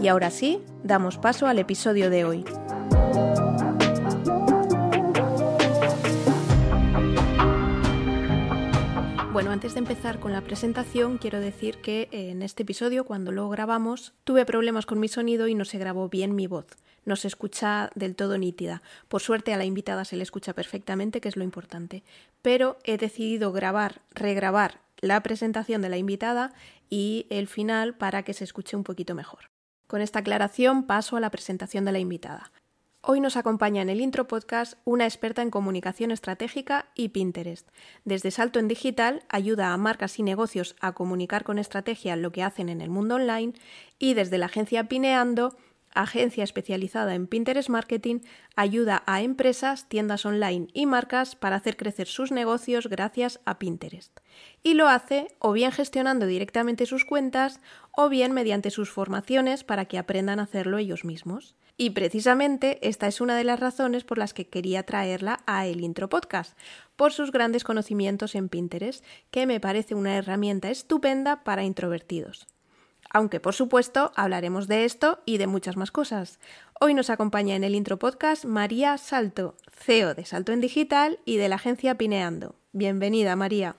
Y ahora sí, damos paso al episodio de hoy. Bueno, antes de empezar con la presentación, quiero decir que en este episodio, cuando lo grabamos, tuve problemas con mi sonido y no se grabó bien mi voz. No se escucha del todo nítida. Por suerte a la invitada se le escucha perfectamente, que es lo importante. Pero he decidido grabar, regrabar la presentación de la invitada y el final para que se escuche un poquito mejor. Con esta aclaración paso a la presentación de la invitada. Hoy nos acompaña en el intro podcast una experta en comunicación estratégica y Pinterest. Desde Salto en Digital ayuda a marcas y negocios a comunicar con estrategia lo que hacen en el mundo online y desde la agencia Pineando agencia especializada en Pinterest Marketing, ayuda a empresas, tiendas online y marcas para hacer crecer sus negocios gracias a Pinterest. Y lo hace o bien gestionando directamente sus cuentas o bien mediante sus formaciones para que aprendan a hacerlo ellos mismos. Y precisamente esta es una de las razones por las que quería traerla a el Intro Podcast, por sus grandes conocimientos en Pinterest, que me parece una herramienta estupenda para introvertidos aunque por supuesto hablaremos de esto y de muchas más cosas. Hoy nos acompaña en el intro podcast María Salto, CEO de Salto en Digital y de la agencia Pineando. Bienvenida, María.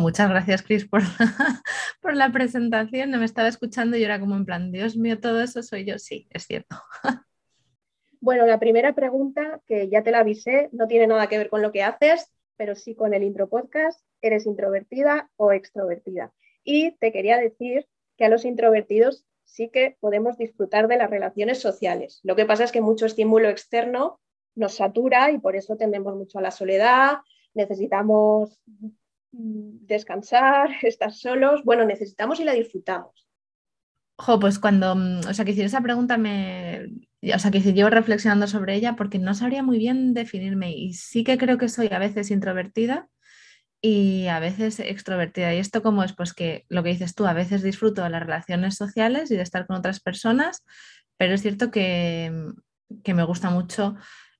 muchas gracias, Cris, por, por la presentación. No me estaba escuchando y era como en plan, Dios mío, todo eso soy yo. Sí, es cierto. Bueno, la primera pregunta, que ya te la avisé, no tiene nada que ver con lo que haces, pero sí con el intro podcast. ¿Eres introvertida o extrovertida? Y te quería decir que a los introvertidos sí que podemos disfrutar de las relaciones sociales. Lo que pasa es que mucho estímulo externo nos satura y por eso tendemos mucho a la soledad, necesitamos descansar, estar solos. Bueno, necesitamos y la disfrutamos. Jo, pues cuando, mm, o sea, que hicieron esa pregunta me, o sea, que llevo reflexionando sobre ella porque no sabría muy bien definirme y sí que creo que soy a veces introvertida y a veces extrovertida. ¿Y esto cómo es? Pues que lo que dices tú, a veces disfruto de las relaciones sociales y de estar con otras personas, pero es cierto que, mm, me gusta mucho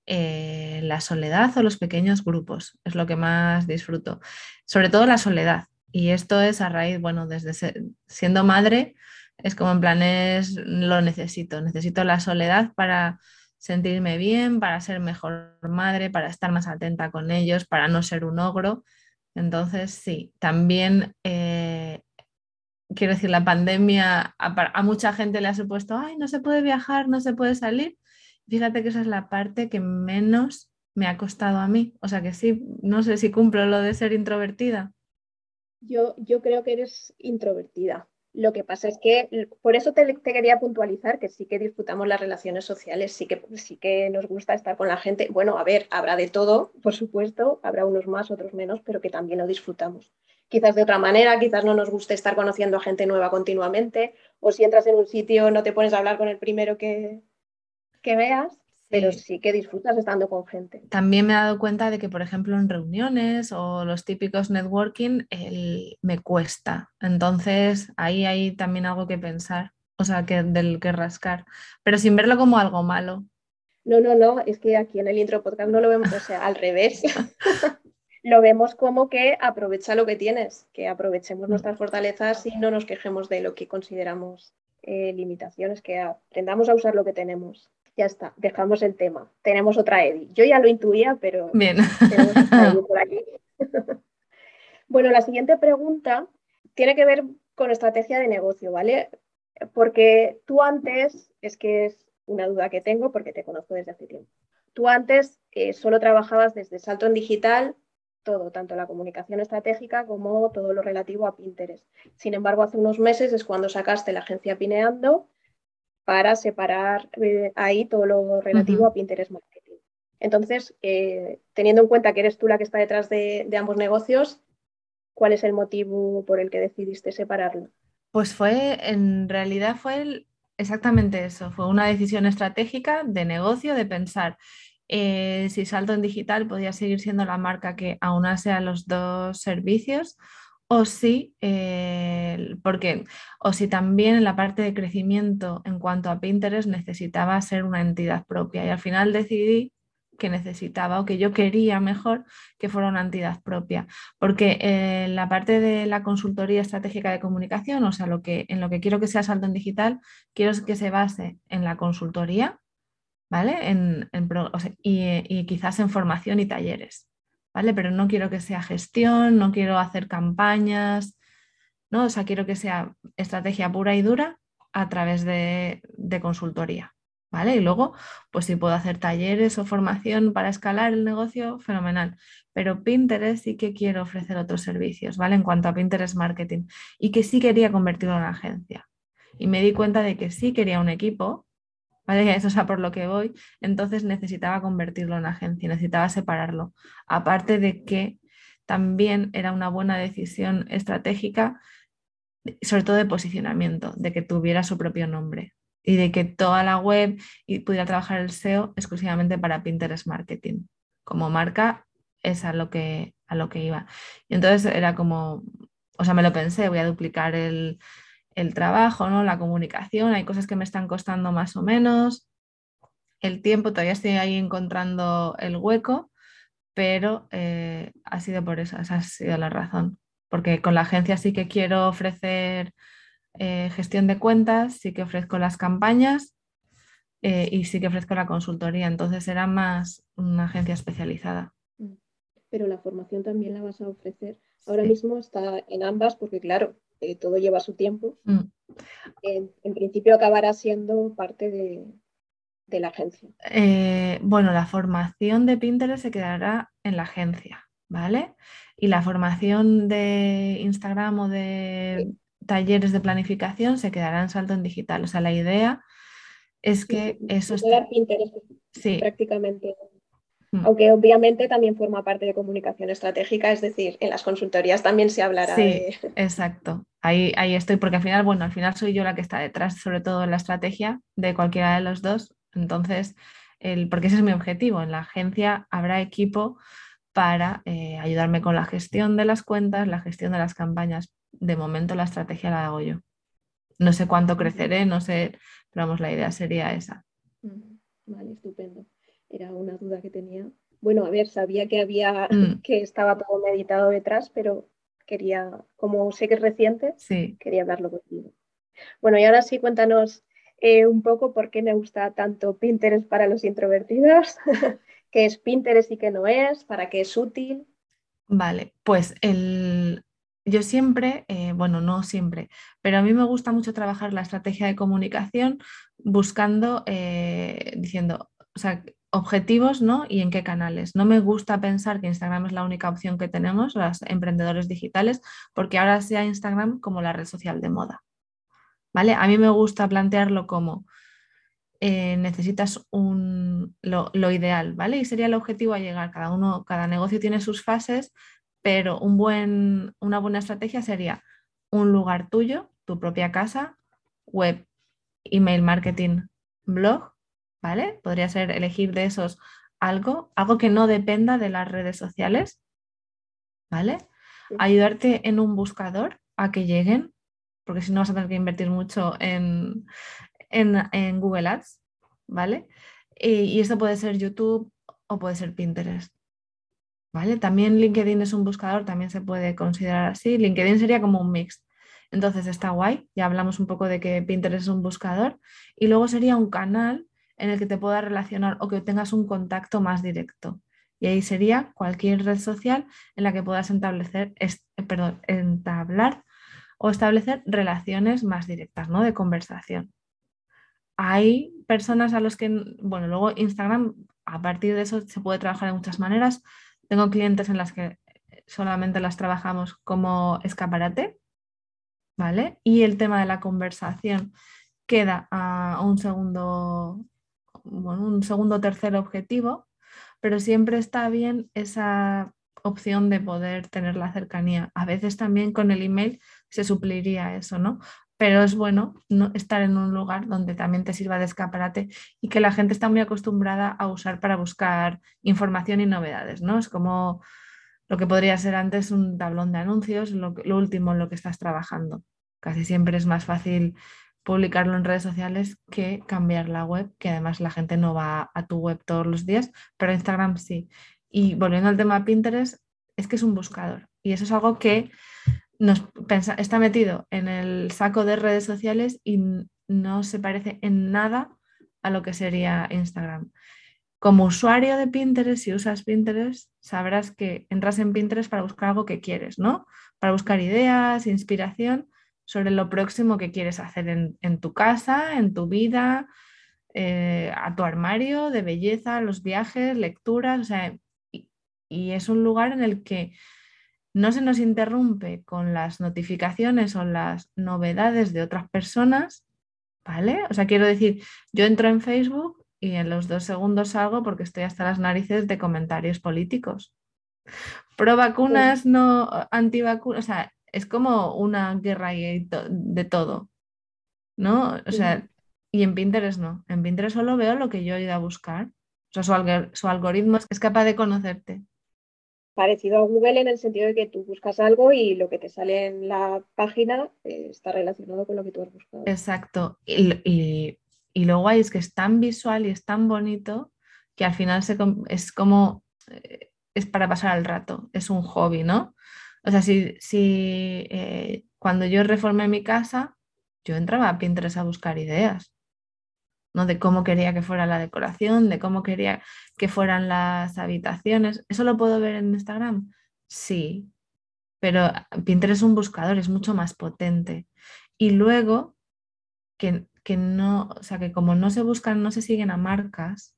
eh, la soledad o los pequeños grupos, es lo que más disfruto. Sobre todo la soledad. Y esto es a raíz, bueno, desde siendo madre, es como en plan, lo necesito, necesito la soledad para sentirme bien, para ser mejor madre, para estar más atenta con ellos, para no ser un ogro entonces, sí, también eh, quiero decir, la pandemia a, mucha gente le ha supuesto, ay, no se puede viajar, no se puede salir. Fíjate que esa es la parte que menos me ha costado a mí. O sea que sí, no sé si cumplo lo de ser introvertida. Yo, yo creo que eres introvertida. Lo que pasa es que, por eso te, quería puntualizar que sí que disfrutamos las relaciones sociales, sí que, sí que nos gusta estar con la gente. Bueno, a ver, habrá de todo, por supuesto, habrá unos más, otros menos, pero que también lo disfrutamos. Quizás de otra manera, quizás no nos guste estar conociendo a gente nueva continuamente, o si entras en un sitio no te pones a hablar con el primero que, que veas, pero sí que disfrutas estando con gente. También me he dado cuenta de que, por ejemplo, en reuniones o los típicos networking, me cuesta. Entonces, ahí hay también algo que pensar, o sea, que, del que rascar, pero sin verlo como algo malo. No, no, no, es que aquí en el intro podcast no lo vemos, o sea, al revés. lo vemos como que aprovecha lo que tienes, que aprovechemos mm. nuestras fortalezas y no nos quejemos de lo que consideramos eh, limitaciones, que aprendamos a usar lo que tenemos. Ya está, dejamos el tema. Tenemos otra Eddie. Yo ya lo intuía, pero Bien. tenemos por aquí. bueno, la siguiente pregunta tiene que ver con estrategia de negocio, ¿vale? Porque tú antes, es que es una duda que tengo porque te conozco desde hace tiempo. Tú antes eh, solo trabajabas desde Salto en Digital, todo, tanto la comunicación estratégica como todo lo relativo a Pinterest. Sin embargo, hace unos meses es cuando sacaste la agencia Pineando para separar eh, ahí todo lo relativo a Pinterest Marketing. Entonces, eh, teniendo en cuenta que eres tú la que está detrás de, ambos negocios, ¿cuál es el motivo por el que decidiste separarlo? Pues fue, en realidad fue exactamente eso. Fue una decisión estratégica de negocio, de pensar eh, si Salto en Digital podía seguir siendo la marca que aunase a los dos servicios o si, eh, porque, o si también en la parte de crecimiento en cuanto a Pinterest necesitaba ser una entidad propia. Y al final decidí que necesitaba o que yo quería mejor que fuera una entidad propia. Porque eh, la parte de la consultoría estratégica de comunicación, o sea, lo que, en lo que quiero que sea Salto en Digital, quiero que se base en la consultoría, ¿vale? En, y, quizás en formación y talleres, ¿vale? Pero no quiero que sea gestión, no quiero hacer campañas, ¿no? O sea, quiero que sea estrategia pura y dura a través de consultoría. ¿vale? Y luego, pues si puedo hacer talleres o formación para escalar el negocio, fenomenal. Pero Pinterest sí que quiero ofrecer otros servicios, ¿vale? En cuanto a Pinterest Marketing y que sí quería convertirlo en agencia. Y me di cuenta de que sí quería un equipo, Eso es a por lo que voy. Entonces necesitaba convertirlo en agencia, necesitaba separarlo. Aparte de que también era una buena decisión estratégica, sobre todo de posicionamiento, de que tuviera su propio nombre, y de que toda la web y pudiera trabajar el SEO exclusivamente para Pinterest Marketing. Como marca es a lo que, a lo que iba. Y entonces era como, o sea, me lo pensé, voy a duplicar el, trabajo, ¿no? La comunicación, hay cosas que me están costando más o menos. El tiempo, todavía estoy ahí encontrando el hueco, pero eh, ha sido por eso, esa ha sido la razón. Porque con la agencia sí que quiero ofrecer eh, gestión de cuentas, sí que ofrezco las campañas eh, y sí que ofrezco la consultoría. Entonces era más una agencia especializada. Pero la formación también la vas a ofrecer. Ahora mismo está en ambas porque, claro, eh, todo lleva su tiempo. Mm. En, principio acabará siendo parte de, de la agencia. bueno, la formación de Pinterest se quedará en la agencia, ¿vale? Y la formación de Instagram o de talleres de planificación se quedarán en salto en digital. O sea, la idea es que eso es... sí. prácticamente. Mm. Aunque obviamente también forma parte de comunicación estratégica, es decir, en las consultorías también se hablará sí, Exacto, ahí, ahí estoy, porque al final, bueno, al final soy yo la que está detrás, sobre todo en la estrategia de cualquiera de los dos. Entonces, el, porque ese es mi objetivo, en la agencia habrá equipo para eh, ayudarme con la gestión de las cuentas, la gestión de las campañas, de momento la estrategia la hago yo. No sé cuánto creceré, no sé, pero vamos, la idea sería esa. Vale, estupendo. Era una duda que tenía. Bueno, a ver, sabía que había, mm. que estaba todo meditado detrás, pero quería, como sé que es reciente, sí. quería hablarlo contigo. Bueno, y ahora sí, cuéntanos eh, un poco por qué me gusta tanto Pinterest para los introvertidos, qué es Pinterest y qué no es, para qué es útil. Vale, pues el, yo siempre, eh, bueno, no siempre, pero a mí me gusta mucho trabajar la estrategia de comunicación buscando, eh, diciendo, o sea, objetivos, ¿no? Y en qué canales. No me gusta pensar que Instagram es la única opción que tenemos, los emprendedores digitales, porque ahora sea Instagram como la red social de moda. ¿Vale? A mí me gusta plantearlo como eh, necesitas un, lo, lo, ideal, ¿vale? Y sería el objetivo a llegar. Cada uno, cada negocio tiene sus fases, pero un buen, una buena estrategia sería un lugar tuyo, tu propia casa, web, email marketing, blog, ¿vale? Podría ser elegir de esos algo, algo que no dependa de las redes sociales, ¿vale? Ayudarte en un buscador a que lleguen, porque si no vas a tener que invertir mucho en, en, Google Ads, ¿vale? Y, y esto puede ser YouTube o puede ser Pinterest. ¿vale? También LinkedIn es un buscador, también se puede considerar así. LinkedIn sería como un mix. Entonces está guay, ya hablamos un poco de que Pinterest es un buscador y luego sería un canal en el que te puedas relacionar o que tengas un contacto más directo. Y ahí sería cualquier red social en la que puedas perdón, entablar o establecer relaciones más directas, ¿no? De conversación. Hay personas a los que, bueno, luego Instagram, a partir de eso se puede trabajar de muchas maneras. Tengo clientes en las que solamente las trabajamos como escaparate, ¿vale? Y el tema de la conversación queda a un segundo, bueno, un segundo tercer objetivo, pero siempre está bien esa opción de poder tener la cercanía. A veces también con el email se supliría eso, ¿no? pero es bueno no estar en un lugar donde también te sirva de escaparate y que la gente está muy acostumbrada a usar para buscar información y novedades, ¿no? Es como lo que podría ser antes un tablón de anuncios, lo último en lo que estás trabajando. Casi siempre es más fácil publicarlo en redes sociales que cambiar la web, que además la gente no va a tu web todos los días, pero Instagram sí. Y volviendo al tema Pinterest, es que es un buscador y eso es algo que nos está metido en el saco de redes sociales y no se parece en nada a lo que sería Instagram. Como usuario de Pinterest, si usas Pinterest, sabrás que entras en Pinterest para buscar algo que quieres, ¿no? Para buscar ideas, inspiración sobre lo próximo que quieres hacer en, tu casa, en tu vida, eh, a tu armario de belleza, los viajes, lecturas, o sea, y es un lugar en el que no se nos interrumpe con las notificaciones o las novedades de otras personas, ¿vale? O sea, quiero decir, yo entro en Facebook y en los dos segundos salgo porque estoy hasta las narices de comentarios políticos. Pro vacunas, no antivacunas, o sea, es como una guerra de todo, ¿no? O sea, y en Pinterest no, en Pinterest solo veo lo que yo he ido a buscar. O sea, su algoritmo es capaz de conocerte parecido a Google en el sentido de que tú buscas algo y lo que te sale en la página eh, está relacionado con lo que tú has buscado. Exacto. Y, lo guay es que es tan visual y es tan bonito que al final se, es como, eh, es para pasar el rato, es un hobby, ¿no? O sea, si, si eh, cuando yo reformé mi casa, yo entraba a Pinterest a buscar ideas. ¿no? de cómo quería que fuera la decoración, de cómo quería que fueran las habitaciones. ¿Eso lo puedo ver en Instagram? Sí, pero Pinterest es un buscador, es mucho más potente. Y luego, que, que no, o sea, que como no se buscan, no se siguen a marcas,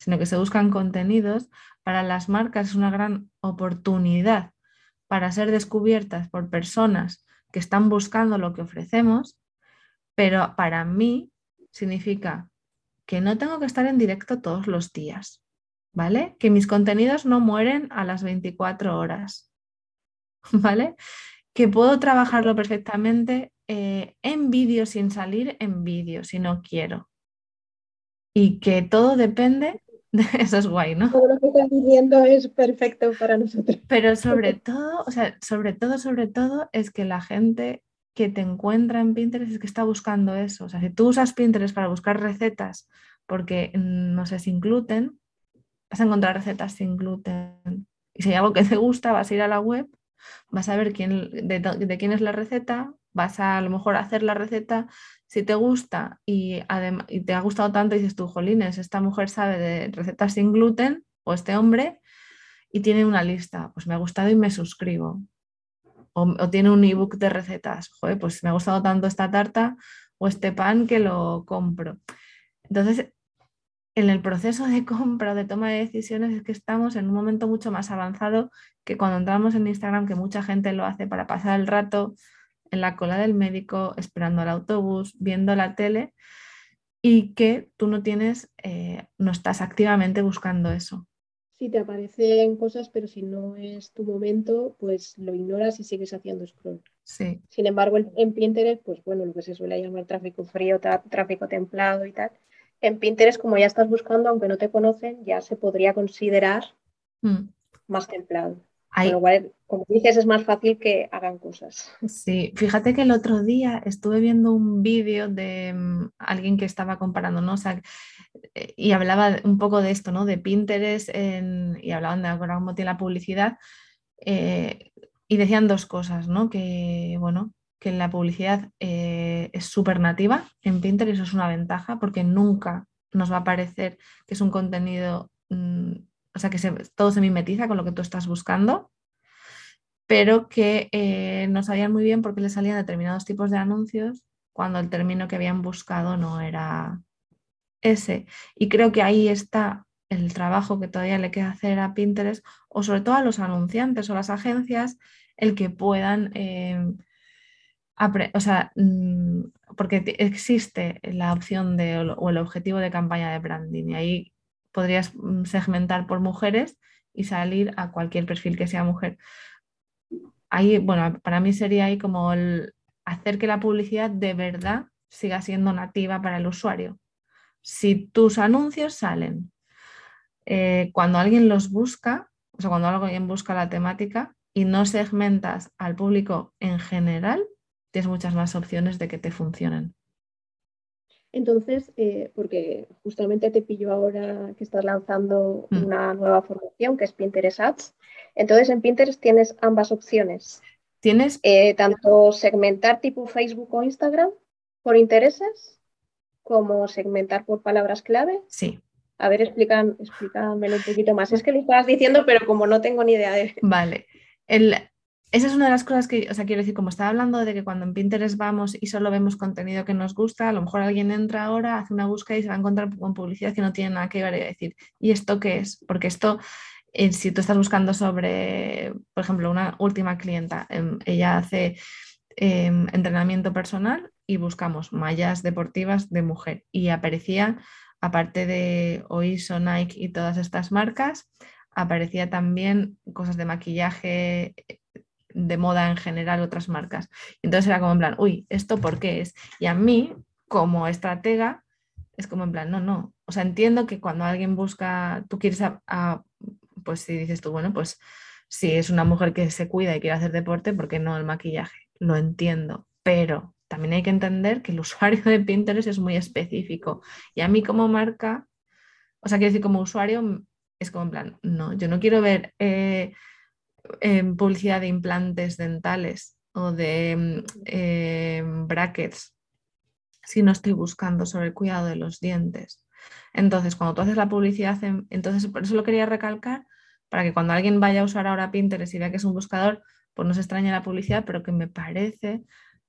sino que se buscan contenidos, para las marcas es una gran oportunidad para ser descubiertas por personas que están buscando lo que ofrecemos, pero para mí significa que no tengo que estar en directo todos los días, ¿vale? Que mis contenidos no mueren a las 24 horas, ¿vale? Que puedo trabajarlo perfectamente eh, en vídeo sin salir en vídeo si no quiero. Y que todo depende de eso es guay, ¿no? Todo lo que estás diciendo es perfecto para nosotros. Pero sobre todo, o sea, sobre todo, sobre todo es que la gente que te encuentra en Pinterest es que está buscando eso. O sea, si tú usas Pinterest para buscar recetas porque, mm, no sé, sin gluten, vas a encontrar recetas sin gluten. Y si hay algo que te gusta, vas a ir a la web, vas a ver quién, de, quién es la receta, vas a a lo mejor hacer la receta. Si te gusta y, y te ha gustado tanto, dices tú, Jolines, esta mujer sabe de recetas sin gluten o este hombre y tiene una lista, pues me ha gustado y me suscribo o, tiene un ebook de recetas. Joder, pues me ha gustado tanto esta tarta o este pan que lo compro. Entonces, en el proceso de compra o de toma de decisiones es que estamos en un momento mucho más avanzado que cuando entramos en Instagram, que mucha gente lo hace para pasar el rato en la cola del médico, esperando el autobús, viendo la tele y que tú no tienes, eh, no estás activamente buscando eso. Sí, te aparecen cosas, pero si no es tu momento, pues lo ignoras y sigues haciendo scroll. Sí. Sin embargo, en Pinterest, pues bueno, lo que se suele llamar tráfico frío, tráfico templado y tal. En Pinterest, como ya estás buscando, aunque no te conocen, ya se podría considerar mm. más templado. Con lo cual, como dices, es más fácil que hagan cosas. Sí, fíjate que el otro día estuve viendo un vídeo de mm, alguien que estaba comparando, ¿no? O sea, eh, y hablaba un poco de esto, ¿no? De Pinterest y hablaban de cómo tiene la publicidad. Eh, y decían dos cosas, ¿no? Que, bueno, que la publicidad eh, es súper nativa en Pinterest, eso es una ventaja, porque nunca nos va a parecer que es un contenido mm, o sea, que todo se mimetiza con lo que tú estás buscando, pero que eh, no sabían muy bien por qué le salían determinados tipos de anuncios cuando el término que habían buscado no era ese. Y creo que ahí está el trabajo que todavía le queda hacer a Pinterest o sobre todo a los anunciantes o las agencias, el que puedan, eh, o sea, mm, porque existe la opción de, o el objetivo de campaña de branding y ahí podrías mm, segmentar por mujeres y salir a cualquier perfil que sea mujer. Ahí, bueno, para mí sería ahí como el hacer que la publicidad de verdad siga siendo nativa para el usuario. Si tus anuncios salen eh, cuando alguien los busca, o sea, cuando alguien busca la temática y no segmentas al público en general, tienes muchas más opciones de que te funcionen. Entonces, eh, porque justamente te pillo ahora que estás lanzando mm. una nueva formación que es Pinterest Ads. Entonces, en Pinterest tienes ambas opciones. Tienes eh, tanto segmentar tipo Facebook o Instagram por intereses, como segmentar por palabras clave. Sí. A ver, explícamelo un poquito más. Es que lo estabas diciendo, pero como no tengo ni idea de. Vale. El, esa es una de las cosas que, o sea, quiero decir, como estaba hablando de que cuando en Pinterest vamos y solo vemos contenido que nos gusta, a lo mejor alguien entra ahora, hace una búsqueda y se va a encontrar con publicidad que no tiene nada que ver y decir, ¿y esto qué es? Porque esto, eh, si tú estás buscando sobre, por ejemplo, una última clienta, em, ella hace em, entrenamiento personal y buscamos mallas deportivas de mujer y aparecía, aparte de Oiso, Nike y todas estas marcas, aparecía también cosas de maquillaje de moda en general, otras marcas. Entonces era como en plan, uy, ¿esto por qué es? Y a mí, como estratega, es como en plan, no, no. O sea, entiendo que cuando alguien busca, tú quieres, a, pues si dices tú, bueno, pues si es una mujer que se cuida y quiere hacer deporte, ¿por qué no el maquillaje? Lo entiendo, pero también hay que entender que el usuario de Pinterest es muy específico. Y a mí como marca, o sea, quiero decir, como usuario, es como en plan, no, yo no quiero ver... Eh, publicidad de implantes dentales o de mm, eh, brackets si no estoy buscando sobre el cuidado de los dientes. Entonces, cuando tú haces la publicidad, entonces por eso lo quería recalcar, para que cuando alguien vaya a usar ahora Pinterest y vea que es un buscador, pues no se extrañe la publicidad, pero que me parece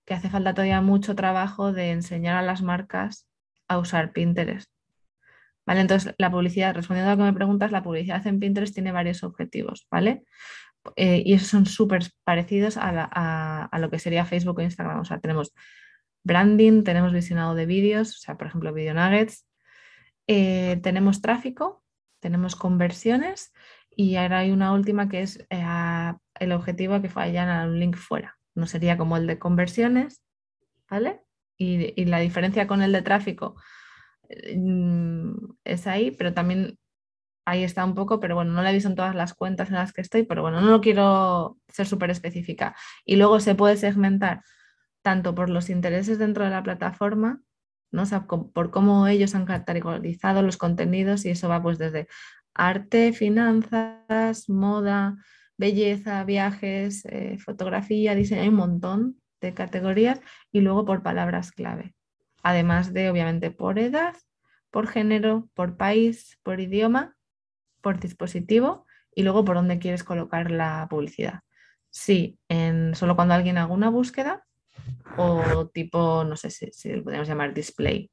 que hace falta todavía mucho trabajo de enseñar a las marcas a usar Pinterest. ¿Vale? Entonces, la publicidad, respondiendo a lo que me preguntas, la publicidad en Pinterest tiene varios objetivos, ¿vale? Eh, y esos son súper parecidos a, lo que sería Facebook o Instagram. O sea, tenemos branding, tenemos visionado de vídeos, o sea, por ejemplo, video nuggets, eh, tenemos tráfico, tenemos conversiones y ahora hay una última que es eh, el objetivo que vayan un link fuera. No sería como el de conversiones, ¿vale? Y, y la diferencia con el de tráfico mm, es ahí, pero también ahí está un poco, pero bueno, no la he visto en todas las cuentas en las que estoy, pero bueno, no lo quiero ser súper específica. Y luego se puede segmentar tanto por los intereses dentro de la plataforma, ¿no? por cómo ellos han categorizado los contenidos y eso va pues desde arte, finanzas, moda, belleza, viajes, eh, fotografía, diseño, hay un montón de categorías y luego por palabras clave. Además de, obviamente, por edad, por género, por país, por idioma por dispositivo y luego por dónde quieres colocar la publicidad. Sí, en solo cuando alguien haga una búsqueda o tipo, no sé si, lo podemos llamar display.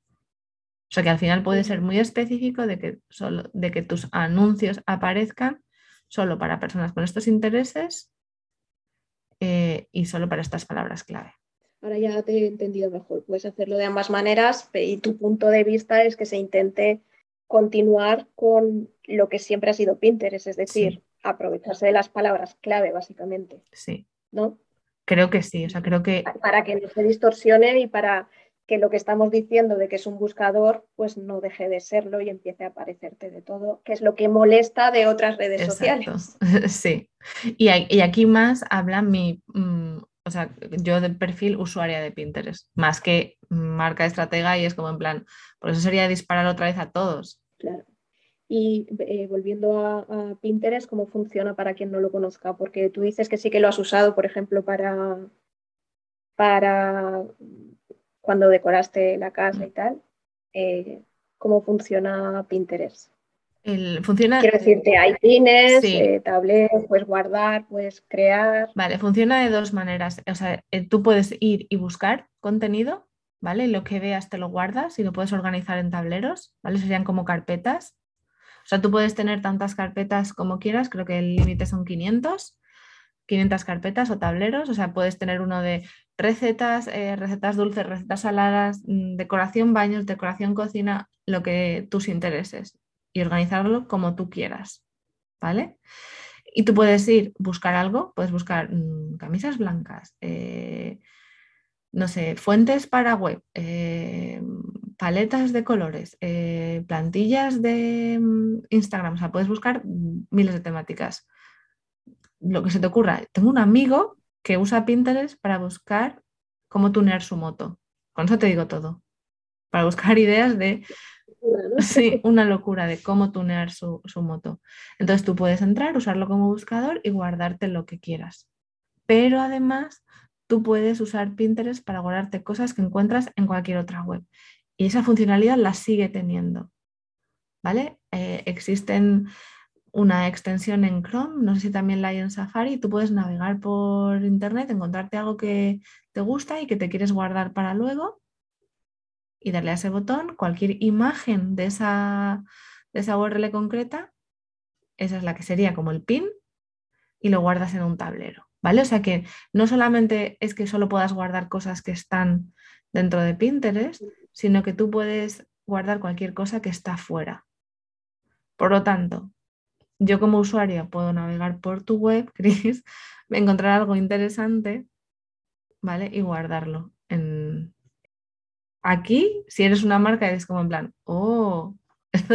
O sea que al final puede ser muy específico de que, solo, de que tus anuncios aparezcan solo para personas con estos intereses eh, y solo para estas palabras clave. Ahora ya te he entendido mejor. Puedes hacerlo de ambas maneras y tu punto de vista es que se intente continuar con lo que siempre ha sido Pinterest, es decir, aprovecharse de las palabras clave, básicamente. Sí. ¿No? Creo que sí, o sea, creo que... Para que no se distorsione y para que lo que estamos diciendo de que es un buscador, pues no deje de serlo y empiece a aparecerte de todo, que es lo que molesta de otras redes sociales. Sí. Y, y, aquí más habla mi, mm, o sea, yo de perfil usuaria de Pinterest, más que marca estratega y es como en plan, por eso sería disparar otra vez a todos. Claro. Y eh, volviendo a, Pinterest, ¿cómo funciona para quien no lo conozca? Porque tú dices que sí que lo has usado, por ejemplo, para, para cuando decoraste la casa y tal. Eh, ¿Cómo funciona Pinterest? Funciona... Quiero decirte, hay pines, eh, tableros, puedes guardar, puedes crear. Vale, funciona de dos maneras. O sea, eh, tú puedes ir y buscar contenido, ¿vale? Lo que veas te lo guardas y lo puedes organizar en tableros, ¿vale? Serían como carpetas. O sea, tú puedes tener tantas carpetas como quieras, creo que el límite son 500, 500 carpetas o tableros, o sea, puedes tener uno de recetas, eh, recetas dulces, recetas saladas, mm, decoración baños, decoración cocina, lo que tus intereses y organizarlo como tú quieras, ¿vale? Y tú puedes ir, buscar algo, puedes buscar mm, camisas blancas, eh, no sé, fuentes para web, eh, paletas de colores, eh, plantillas de mm, Instagram, o sea, puedes buscar miles de temáticas. Lo que se te ocurra. Tengo un amigo que usa Pinterest para buscar cómo tunear su moto. Con eso te digo todo. Para buscar ideas de Sí, una locura de cómo tunear su, moto. Entonces tú puedes entrar, usarlo como buscador y guardarte lo que quieras. Pero además tú puedes usar Pinterest para guardarte cosas que encuentras en cualquier otra web. Y esa funcionalidad la sigue teniendo. ¿Vale? Eh, existen una extensión en Chrome, no sé si también la hay en Safari, tú puedes navegar por internet, encontrarte algo que te gusta y que te quieres guardar para luego y darle a ese botón, cualquier imagen de esa, de esa URL concreta, esa es la que sería como el pin, y lo guardas en un tablero. ¿vale? O sea que no solamente es que solo puedas guardar cosas que están dentro de Pinterest, sino que tú puedes guardar cualquier cosa que está fuera. Por lo tanto, yo como usuario puedo navegar por tu web, Chris, encontrar algo interesante, ¿vale? Y guardarlo. En... Aquí, si eres una marca, eres como en plan, oh, esto,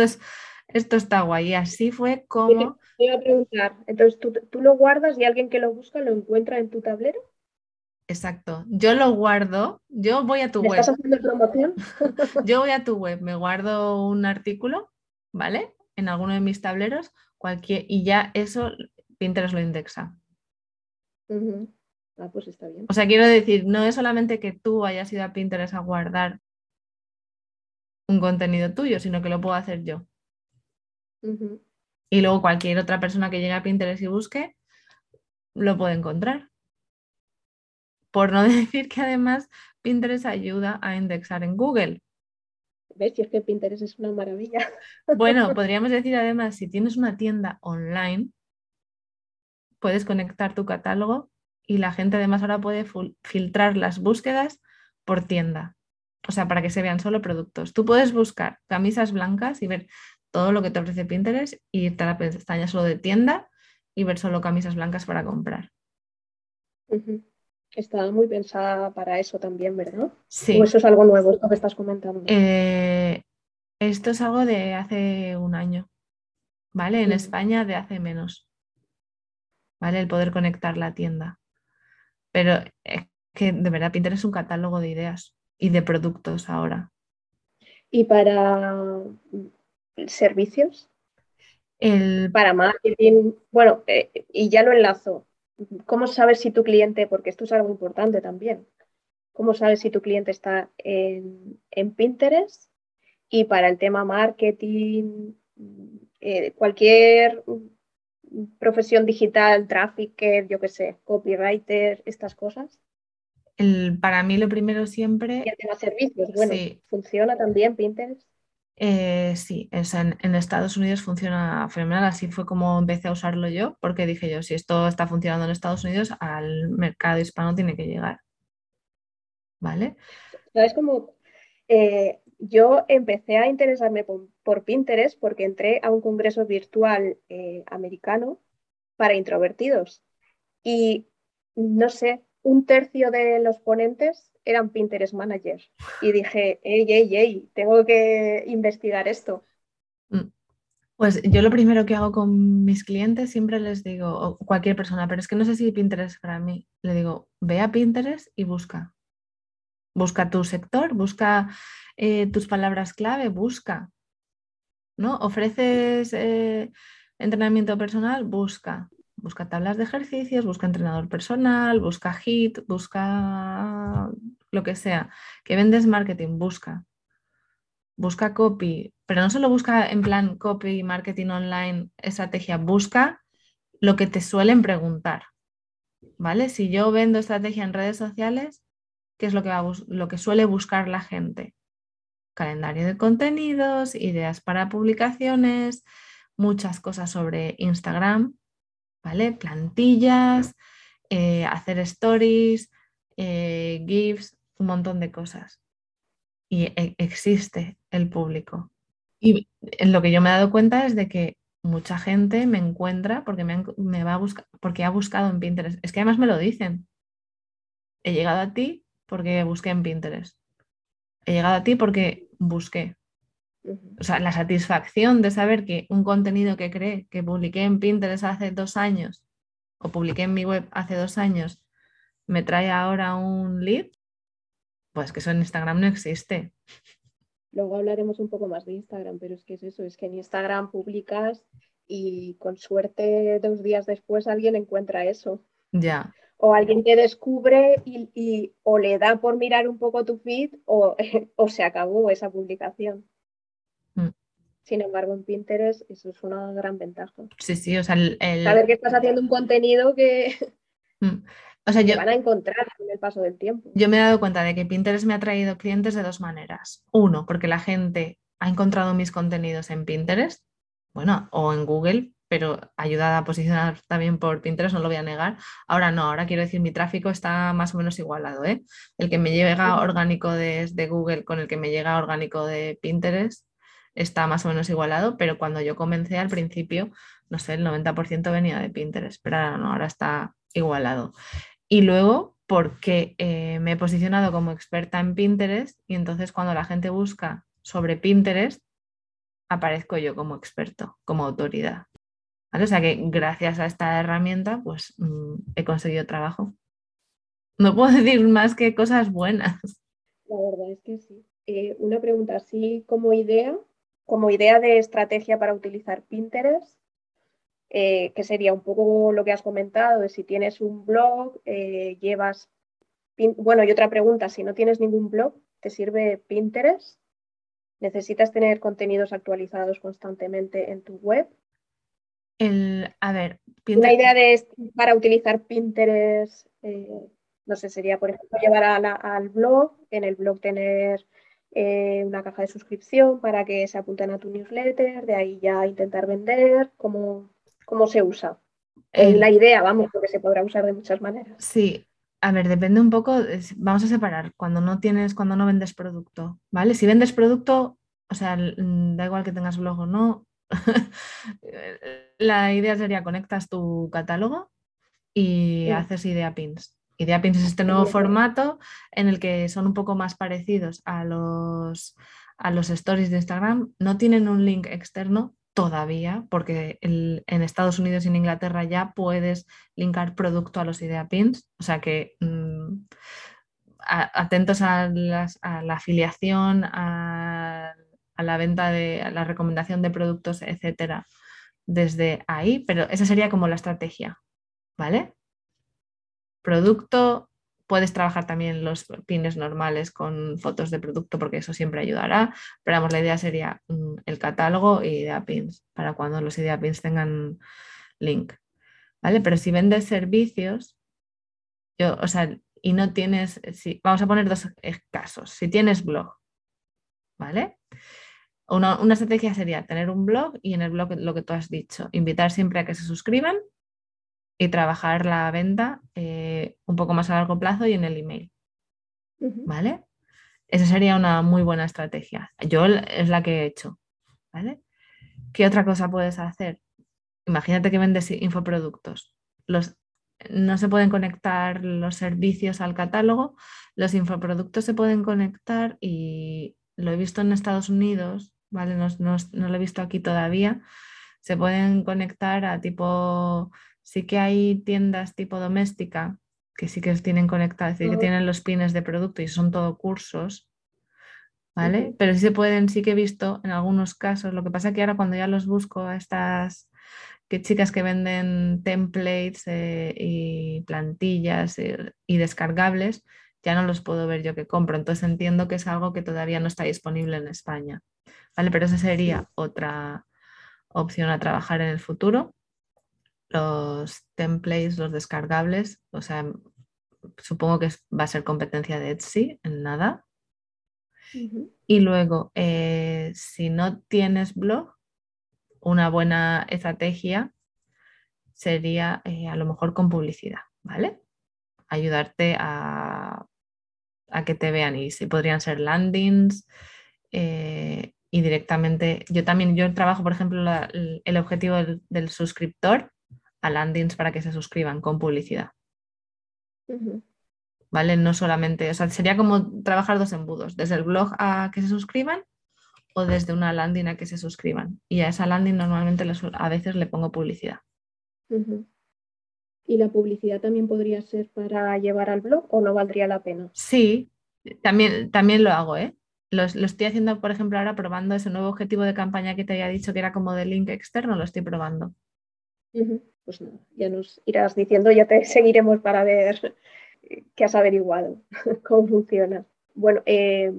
esto está guay. así fue como a preguntar, entonces ¿tú, lo guardas y alguien que lo busca lo encuentra en tu tablero. Exacto, yo lo guardo, yo voy a tu web. ¿Estás haciendo promoción? yo voy a tu web, me guardo un artículo, ¿vale? En alguno de mis tableros, cualquier, y ya eso Pinterest lo indexa. Ah, pues está bien. O sea, quiero decir, no es solamente que tú hayas ido a Pinterest a guardar un contenido tuyo, sino que lo puedo hacer yo. Y luego cualquier otra persona que llegue a Pinterest y busque, lo puede encontrar. Por no decir que además Pinterest ayuda a indexar en Google. ¿Ves? Si es que Pinterest es una maravilla. Bueno, podríamos decir además, si tienes una tienda online, puedes conectar tu catálogo y la gente además ahora puede filtrar las búsquedas por tienda. O sea, para que se vean solo productos. Tú puedes buscar camisas blancas y ver todo lo que te ofrece Pinterest y irte a la pestaña solo de tienda y ver solo camisas blancas para comprar. Está muy pensada para eso también, ¿verdad? Sí. ¿O eso es algo nuevo, esto que estás comentando? Eh, esto es algo de hace un año, ¿vale? En España de hace menos, ¿vale? El poder conectar la tienda. Pero es que de verdad Pinterest es un catálogo de ideas y de productos ahora. Y para servicios el... para marketing. Bueno, eh, y ya lo enlazo. ¿Cómo sabes si tu cliente, porque esto es algo importante también, cómo sabes si tu cliente está en, Pinterest? Y para el tema marketing, eh, cualquier profesión digital, trafficker, yo qué sé, copywriter, estas cosas. El, para mí lo primero siempre... Y el tema servicios, bueno, ¿funciona también Pinterest? Eh, sí, en, Estados Unidos funciona fenomenal, así fue como empecé a usarlo yo, porque dije yo, si esto está funcionando en Estados Unidos, al mercado hispano tiene que llegar. ¿Vale? ¿Sabes cómo? Eh, yo empecé a interesarme por, Pinterest porque entré a un congreso virtual eh, americano para introvertidos y no sé, un tercio de los ponentes eran Pinterest Manager. Y dije, ey, ey, ey, tengo que investigar esto. Mm. Pues yo lo primero que hago con mis clientes siempre les digo, o cualquier persona, pero es que no sé si Pinterest para mí, le digo, ve a Pinterest y busca. Busca tu sector, busca eh, tus palabras clave, busca. ¿No? Ofreces eh, entrenamiento personal, busca busca tablas de ejercicios, busca entrenador personal, busca hit, busca lo que sea. Que vendes marketing, busca. Busca copy, pero no solo busca en plan copy, marketing online, estrategia, busca lo que te suelen preguntar. ¿Vale? Si yo vendo estrategia en redes sociales, ¿qué es lo que, suele buscar la gente? Calendario de contenidos, ideas para publicaciones, muchas cosas sobre Instagram, ¿vale? Plantillas, eh, hacer stories, eh, GIFs, un montón de cosas. Y e, existe el público. Y lo que yo me he dado cuenta es de que mucha gente me encuentra porque me, va a buscar, porque ha buscado en Pinterest. Es que además me lo dicen. He llegado a ti porque busqué en Pinterest. He llegado a ti porque busqué. O sea, la satisfacción de saber que un contenido que creé, que publiqué en Pinterest hace dos años o publiqué en mi web hace dos años, me trae ahora un lead, pues que eso en Instagram no existe. Luego hablaremos un poco más de Instagram, pero es que es eso, es que en Instagram publicas y con suerte dos días después alguien encuentra eso. Ya. O alguien te descubre y, o le da por mirar un poco tu feed o, o se acabó esa publicación. Mm. Sin embargo, en Pinterest eso es una gran ventaja. Sí, sí, o sea, el... saber que estás haciendo un contenido que... Mm. O sea, yo, van a encontrar con el paso del tiempo. Yo me he dado cuenta de que Pinterest me ha traído clientes de dos maneras. Uno, porque la gente ha encontrado mis contenidos en Pinterest, bueno, o en Google, pero ayudada a posicionar también por Pinterest, no lo voy a negar. Ahora no, ahora quiero decir, mi tráfico está más o menos igualado. ¿eh? El que me llega orgánico desde Google con el que me llega orgánico de Pinterest está más o menos igualado, pero cuando yo comencé al principio, no sé, el 90% venía de Pinterest, pero ahora no, ahora está igualado. Y luego porque eh, me he posicionado como experta en Pinterest y entonces cuando la gente busca sobre Pinterest, aparezco yo como experto, como autoridad. O sea que gracias a esta herramienta, pues mm, he conseguido trabajo. No puedo decir más que cosas buenas. La verdad es que sí. Eh, una pregunta así como idea, como idea de estrategia para utilizar Pinterest, eh, que sería un poco lo que has comentado, de si tienes un blog, eh, llevas... Bueno, y otra pregunta, si no tienes ningún blog, ¿te sirve Pinterest? ¿Necesitas tener contenidos actualizados constantemente en tu web? El, a ver, Una idea de, para utilizar Pinterest, eh, no sé, sería, por ejemplo, llevar al blog, en el blog tener una caja de suscripción para que se apunten a tu newsletter, de ahí ya intentar vender, como cómo se usa. la idea, vamos, porque se podrá usar de muchas maneras. Sí, a ver, depende un poco, vamos a separar cuando no tienes, cuando no vendes producto, ¿vale? Si vendes producto, o sea, da igual que tengas blog o no, la idea sería conectas tu catálogo y haces idea pins. Idea pins es este nuevo formato en el que son un poco más parecidos a los, a los stories de Instagram, no tienen un link externo, todavía, porque en Estados Unidos y en Inglaterra ya puedes linkar producto a los idea pins, o sea que mm, atentos a, la afiliación, a, la venta de a la recomendación de productos, etcétera, desde ahí, pero esa sería como la estrategia, ¿vale? Producto, Puedes trabajar también los pines normales con fotos de producto porque eso siempre ayudará. Pero vamos, la idea sería mm, el catálogo y idea pins para cuando los idea pins tengan link. ¿Vale? Pero si vendes servicios, yo, o sea, y no tienes, si, vamos a poner dos casos. Si tienes blog, ¿vale? Una, una, estrategia sería tener un blog y en el blog lo que tú has dicho, invitar siempre a que se suscriban y trabajar la venta eh, un poco más a largo plazo y en el email. ¿Vale? Esa sería una muy buena estrategia. Yo es la que he hecho. ¿Vale? ¿Qué otra cosa puedes hacer? Imagínate que vendes infoproductos. Los, no se pueden conectar los servicios al catálogo, los infoproductos se pueden conectar y lo he visto en Estados Unidos, ¿vale? No, no lo he visto aquí todavía. Se pueden conectar a tipo Sí que hay tiendas tipo doméstica que sí que tienen conectadas, que tienen los pines de producto y son todo cursos, ¿vale? Pero sí se pueden, sí que he visto en algunos casos, lo que pasa que ahora cuando ya los busco a estas que chicas que venden templates eh, y plantillas eh, y descargables, ya no los puedo ver yo que compro. Entonces entiendo que es algo que todavía no está disponible en España. ¿Vale? Pero esa sería otra opción a trabajar en el futuro los templates, los descargables, o sea, supongo que va a ser competencia de Etsy en nada. Y luego, eh, si no tienes blog, una buena estrategia sería eh, a lo mejor con publicidad, ¿vale? Ayudarte a, que te vean y si podrían ser landings eh, y directamente, yo también, yo trabajo, por ejemplo, el, objetivo del suscriptor a landings para que se suscriban con publicidad. ¿vale? No solamente, o sea, sería como trabajar dos embudos, desde el blog a que se suscriban o desde una landing a que se suscriban. Y a esa landing normalmente a veces le pongo publicidad. ¿Y la publicidad también podría ser para llevar al blog o no valdría la pena? Sí, también, también lo hago, ¿eh? Lo, estoy haciendo, por ejemplo, ahora probando ese nuevo objetivo de campaña que te había dicho que era como de link externo, lo estoy probando. Pues nada, ya nos irás diciendo, ya te seguiremos para ver qué has averiguado, cómo funciona. Bueno, eh,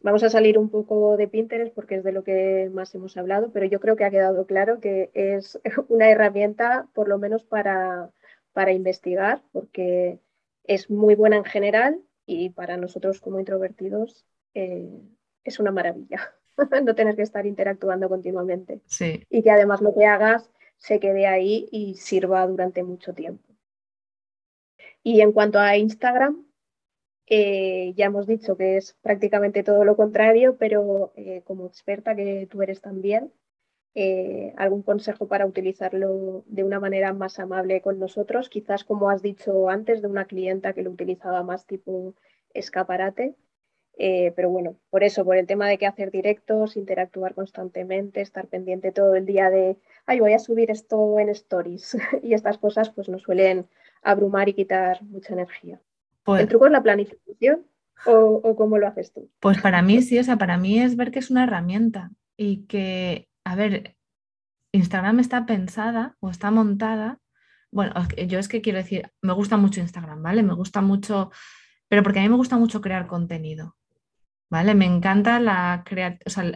vamos a salir un poco de Pinterest porque es de lo que más hemos hablado, pero yo creo que ha quedado claro que es una herramienta, por lo menos para, para investigar, porque es muy buena en general y para nosotros como introvertidos eh, es una maravilla no tener que estar interactuando continuamente. Y que además lo que hagas se quede ahí y sirva durante mucho tiempo. Y en cuanto a Instagram, eh, ya hemos dicho que es prácticamente todo lo contrario, pero eh, como experta que tú eres también, algún consejo para utilizarlo de una manera más amable con nosotros, quizás como has dicho antes de una clienta que lo utilizaba más tipo escaparate. Eh, pero bueno, por eso, por el tema de que hacer directos, interactuar constantemente, estar pendiente todo el día de, ay, voy a subir esto en stories y estas cosas pues nos suelen abrumar y quitar mucha energía. Pues, ¿El truco es la planificación o, o, cómo lo haces tú? Pues para mí sí, o sea, para mí es ver que es una herramienta y que, a ver, Instagram está pensada o está montada. Bueno, yo es que quiero decir, me gusta mucho Instagram, ¿vale? Me gusta mucho pero porque a mí me gusta mucho crear contenido. ¿Vale? Me encanta la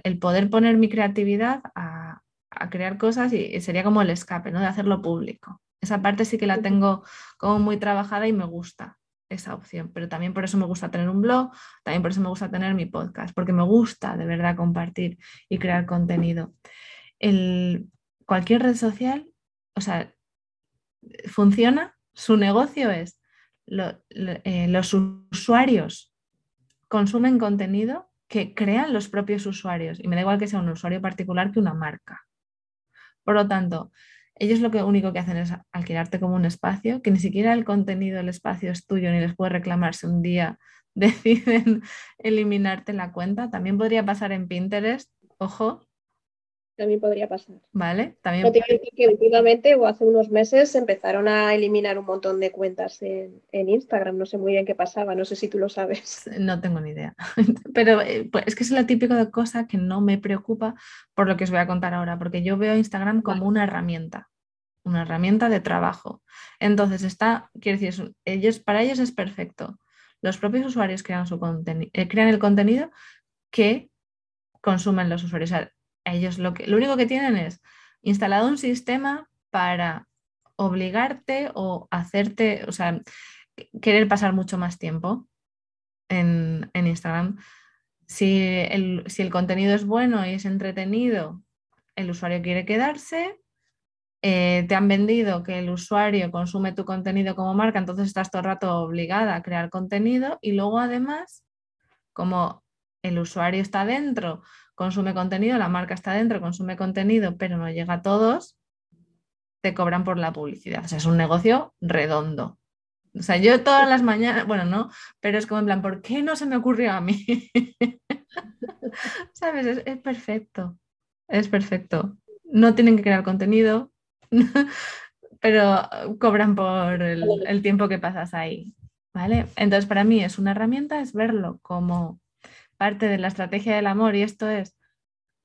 el poder poner mi creatividad a, crear cosas y, sería como el escape, ¿no? De hacerlo público. Esa parte sí que la tengo como muy trabajada y me gusta esa opción, pero también por eso me gusta tener un blog, también por eso me gusta tener mi podcast, porque me gusta de verdad compartir y crear contenido. El, cualquier red social, o sea, funciona, su negocio es eh, los usuarios consumen contenido que crean los propios usuarios. Y me da igual que sea un usuario particular que una marca. Por lo tanto, ellos lo que único que hacen es alquilarte como un espacio, que ni siquiera el contenido del espacio es tuyo, ni les puede reclamar si un día deciden eliminarte la cuenta. También podría pasar en Pinterest, ojo, también podría pasar. Vale, también. No que que últimamente o hace unos meses empezaron a eliminar un montón de cuentas en, Instagram. No sé muy bien qué pasaba, no sé si tú lo sabes. No tengo ni idea. Pero eh, pues, es que es la típica cosa que no me preocupa por lo que os voy a contar ahora, porque yo veo Instagram como una herramienta, una herramienta de trabajo. Entonces está, quiero decir, ellos, para ellos es perfecto. Los propios usuarios crean, su eh, crean el contenido que consumen los usuarios ellos lo, que, lo único que tienen es instalado un sistema para obligarte o hacerte, o sea, querer pasar mucho más tiempo en, Instagram. Si el, si el, contenido es bueno y es entretenido, el usuario quiere quedarse. Eh, te han vendido que el usuario consume tu contenido como marca, entonces estás todo el rato obligada a crear contenido y luego además, como el usuario está dentro consume contenido, la marca está dentro, consume contenido, pero no llega a todos, te cobran por la publicidad. O sea, es un negocio redondo. O sea, yo todas las mañanas, bueno, no, pero es como en plan, ¿por qué no se me ocurrió a mí? ¿Sabes? Es, perfecto. Es perfecto. No tienen que crear contenido, pero cobran por el, el tiempo que pasas ahí. ¿Vale? Entonces, para mí es una herramienta, es verlo como parte de la estrategia del amor y esto es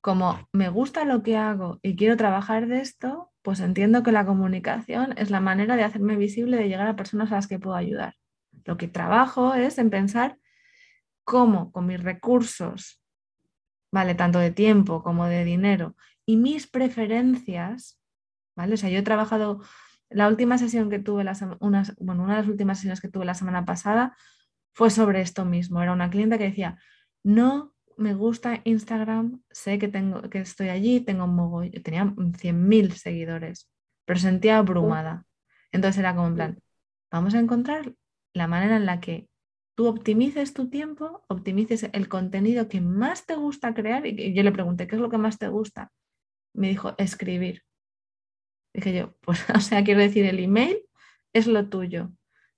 como me gusta lo que hago y quiero trabajar de esto, pues entiendo que la comunicación es la manera de hacerme visible, de llegar a personas a las que puedo ayudar. Lo que trabajo es en pensar cómo con mis recursos, vale, tanto de tiempo como de dinero y mis preferencias, ¿vale? O sea, yo he trabajado, la última sesión que tuve, las, unas, bueno, una de las últimas sesiones que tuve la semana pasada fue sobre esto mismo. Era una clienta que decía, no me gusta Instagram, sé que, tengo, que estoy allí, tengo un tenía 100.000 seguidores, pero sentía abrumada. Entonces era como en plan, vamos a encontrar la manera en la que tú optimices tu tiempo, optimices el contenido que más te gusta crear. Y yo le pregunté, ¿qué es lo que más te gusta? Me dijo, escribir. Dije yo, pues, o sea, quiero decir, el email es lo tuyo.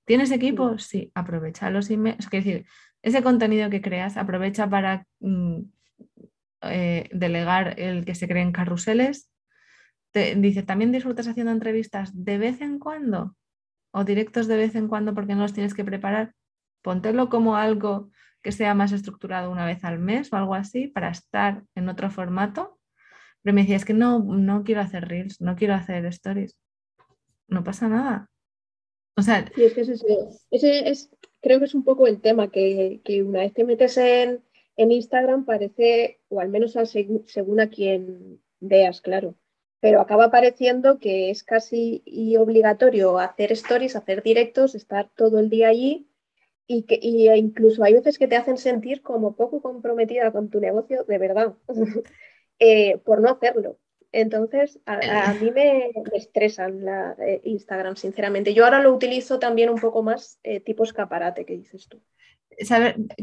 ¿Tienes equipo? Sí, aprovecha los emails. Es decir, ese contenido que creas, aprovecha para mm, eh, delegar el que se creen carruseles. Dice, ¿también disfrutas haciendo entrevistas de vez en cuando? ¿O directos de vez en cuando porque no los tienes que preparar? Póntelo como algo que sea más estructurado una vez al mes o algo así para estar en otro formato. Pero me decía, es que no, no quiero hacer reels, no quiero hacer stories. No pasa nada. Sea, es que es, creo que es un poco el tema, que, una vez te metes en, Instagram parece, o al menos según, a quien veas, claro, pero acaba pareciendo que es casi obligatorio hacer stories, hacer directos, estar todo el día allí y que e incluso hay veces que te hacen sentir como poco comprometida con tu negocio de verdad eh, por no hacerlo. Entonces, a, mí me, estresan la eh, Instagram, sinceramente. Yo ahora lo utilizo también un poco más eh, tipo escaparate, que dices tú.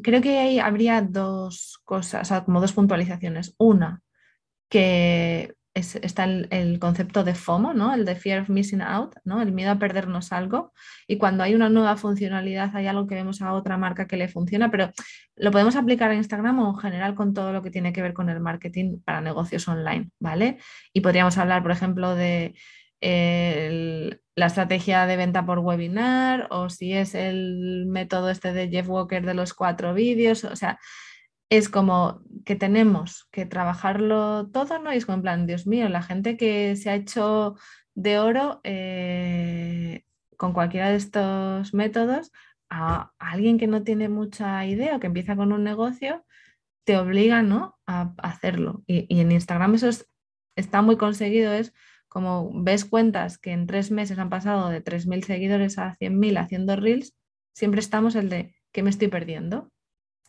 creo que ahí habría dos cosas, o sea, como dos puntualizaciones. Una, que está el, concepto de FOMO, ¿no? el de Fear of Missing Out, ¿no? el miedo a perdernos algo. Y cuando hay una nueva funcionalidad, hay algo que vemos a otra marca que le funciona, pero lo podemos aplicar a Instagram o en general con todo lo que tiene que ver con el marketing para negocios online, ¿vale? Y podríamos hablar, por ejemplo, de la estrategia de venta por webinar o si es el método este de Jeff Walker de los cuatro vídeos, o sea, es como que tenemos que trabajarlo todo, ¿no? Y es como en plan, Dios mío, la gente que se ha hecho de oro eh, con cualquiera de estos métodos, a, alguien que no tiene mucha idea o que empieza con un negocio, te obliga, ¿no? A, hacerlo. Y, en Instagram eso está muy conseguido, es como ves cuentas que en tres meses han pasado de 3.000 seguidores a 100.000 haciendo reels, siempre estamos el de, ¿qué me estoy perdiendo?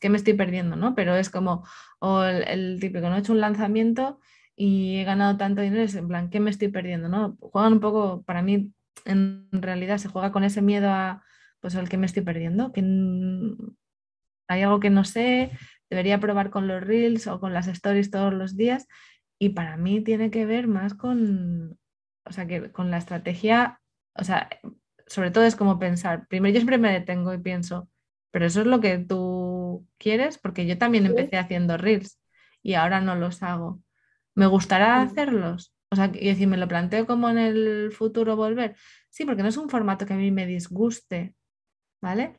Que me estoy perdiendo, ¿no? Pero es como, o el, típico, no he hecho un lanzamiento y he ganado tanto dinero, es en plan, ¿qué me estoy perdiendo? ¿no? Juegan un poco, para mí, en realidad se juega con ese miedo a, pues, al que me estoy perdiendo, que hay algo que no sé, debería probar con los reels o con las stories todos los días, y para mí tiene que ver más con, o sea, que con la estrategia, o sea, sobre todo es como pensar, primero yo siempre me detengo y pienso, pero eso es lo que tú quieres, porque yo también empecé haciendo reels y ahora no los hago. ¿Me gustará hacerlos? O sea, y decir, ¿me lo planteo como en el futuro volver? Sí, porque no es un formato que a mí me disguste, ¿vale?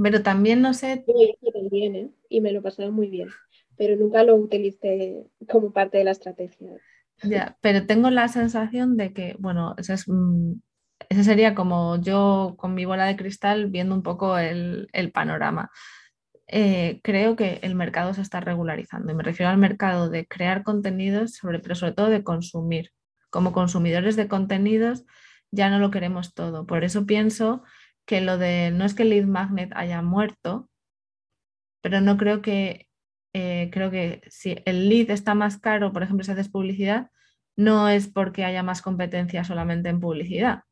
Pero también no sé... también, ¿eh? Y me lo pasado muy bien, pero nunca lo utilicé como parte de la estrategia. Ya, pero tengo la sensación de que, bueno, eso es mm, ese sería como yo con mi bola de cristal viendo un poco el, panorama. Eh, creo que el mercado se está regularizando y me refiero al mercado de crear contenidos, sobre, pero sobre todo de consumir. Como consumidores de contenidos ya no lo queremos todo. Por eso pienso que lo de no es que el lead magnet haya muerto, pero no creo que eh, creo que si el lead está más caro, por ejemplo, si haces publicidad, no es porque haya más competencia solamente en publicidad,